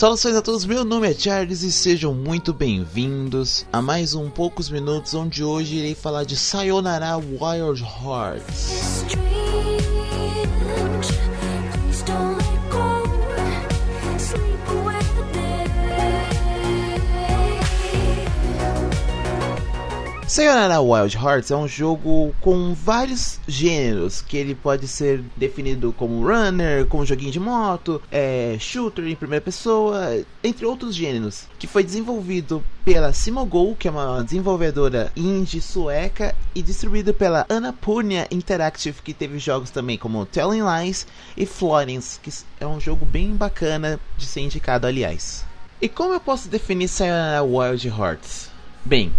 Saudações a todos, meu nome é Charles e sejam muito bem-vindos a mais um Poucos Minutos, onde hoje irei falar de Sayonara Wild Hearts. Sayonara Wild Hearts é um jogo com vários gêneros, que ele pode ser definido como runner, como joguinho de moto, é, shooter em primeira pessoa, entre outros gêneros, que foi desenvolvido pela Simogol, que é uma desenvolvedora indie sueca, e distribuído pela Annapurna Interactive, que teve jogos também como Telling Lies e Florence, que é um jogo bem bacana de ser indicado, aliás. E como eu posso definir Sayonara Wild Hearts? Bem,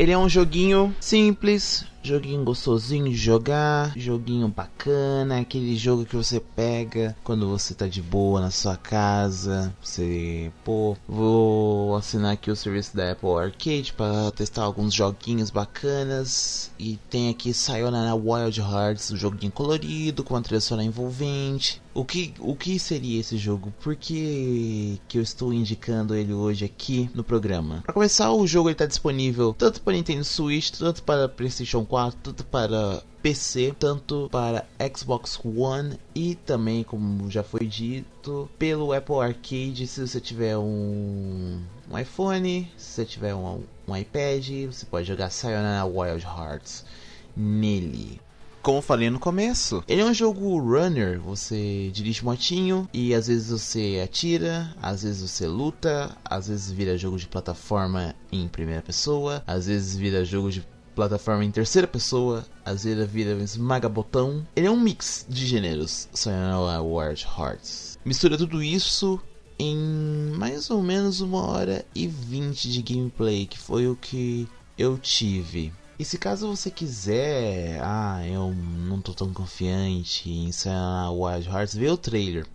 ele é um joguinho simples, joguinho gostosinho de jogar, joguinho bacana, aquele jogo que você pega quando você tá de boa na sua casa. Você, pô, vou assinar aqui o serviço da Apple Arcade para testar alguns joguinhos bacanas. E tem aqui Sayonara Wild Hearts, um joguinho colorido com uma trilha sonora envolvente. O que, o que seria esse jogo? Por que, que eu estou indicando ele hoje aqui no programa? Para começar, o jogo está disponível tanto para Nintendo Switch, tanto para PlayStation 4, tanto para PC, tanto para Xbox One e também, como já foi dito, pelo Apple Arcade. Se você tiver um, um iPhone, se você tiver um, um iPad, você pode jogar Sayonara Wild Hearts nele como falei no começo, ele é um jogo runner. Você dirige motinho e às vezes você atira, às vezes você luta, às vezes vira jogo de plataforma em primeira pessoa, às vezes vira jogo de plataforma em terceira pessoa, às vezes vira esmaga botão. Ele é um mix de gêneros, Sayonara Wild Hearts. Mistura tudo isso em mais ou menos uma hora e vinte de gameplay, que foi o que eu tive. E se caso você quiser, ah, eu não tô tão confiante em Sayonara Wild Hearts, vê o trailer.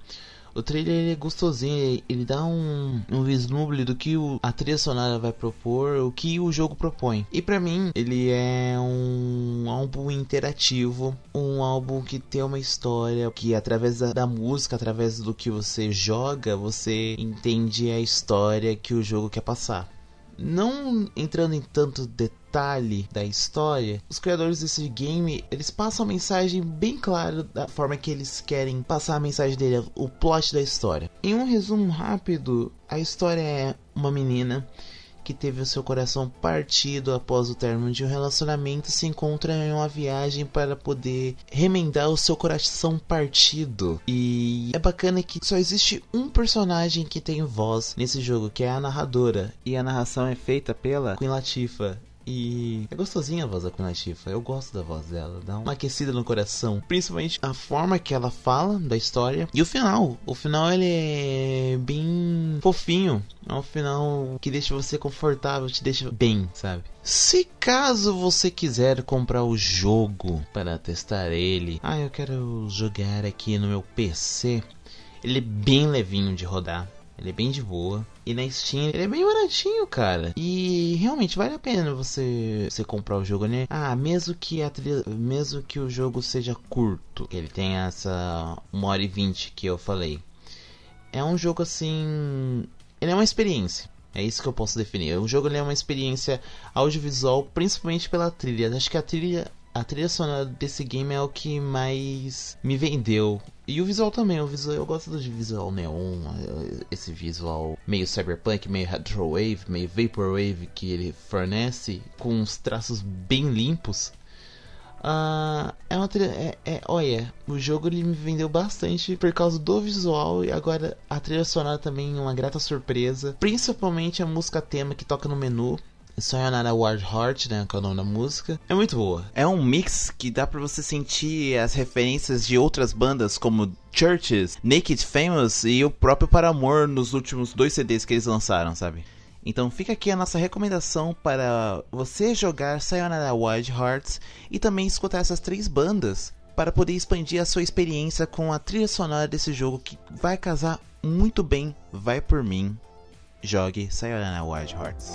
O trailer é gostosinho, ele dá um, um vislumbre do que o, a trilha sonora vai propor, o que o jogo propõe. E para mim, ele é um álbum interativo, um álbum que tem uma história que através da, da música, através do que você joga, você entende a história que o jogo quer passar. Não entrando em tanto detalhe da história, os criadores desse game, eles passam a mensagem bem clara da forma que eles querem passar a mensagem dele, o plot da história. Em um resumo rápido, a história é uma menina que teve o seu coração partido após o término de um relacionamento se encontra em uma viagem para poder remendar o seu coração partido. E é bacana que só existe um personagem que tem voz nesse jogo, que é a narradora, e a narração é feita pela Queen. E é gostosinha a voz da Queen Latifah. Eu gosto da voz dela. Dá uma aquecida no coração. Principalmente a forma que ela fala da história. E o final. O final ele é bem fofinho. É um final que deixa você confortável, te deixa bem, sabe? Se caso você quiser comprar o jogo para testar ele, ah, eu quero jogar aqui no meu PC. Ele é bem levinho de rodar. Ele é bem de boa. E na Steam ele é bem baratinho, cara. E realmente vale a pena você, você comprar o jogo, né? Ah, mesmo que a trilha, mesmo que o jogo seja curto, ele tem essa 1 hora e 20 que eu falei. É um jogo assim, ele é uma experiência. É isso que eu posso definir. O jogo é uma experiência audiovisual, principalmente pela trilha. Acho que a trilha a trilha sonora desse game é o que mais me vendeu. E o visual também, o visual, eu gosto do visual neon, esse visual meio cyberpunk, meio retrowave, meio vaporwave que ele fornece, com uns traços bem limpos. Uh, é uma trilha, é, é, olha, o jogo ele me vendeu bastante por causa do visual e agora a trilha sonora também uma grata surpresa, principalmente a música tema que toca no menu. Sayonara Wild Heart, né, que é o nome da música, é muito boa. É um mix que dá para você sentir as referências de outras bandas como Churches, Naked Famous e o próprio Paramore nos últimos dois CDs que eles lançaram, sabe? Então fica aqui a nossa recomendação para você jogar Sayonara Wild Hearts e também escutar essas três bandas para poder expandir a sua experiência com a trilha sonora desse jogo que vai casar muito bem, vai por mim jogue Sayonara Wild Hearts.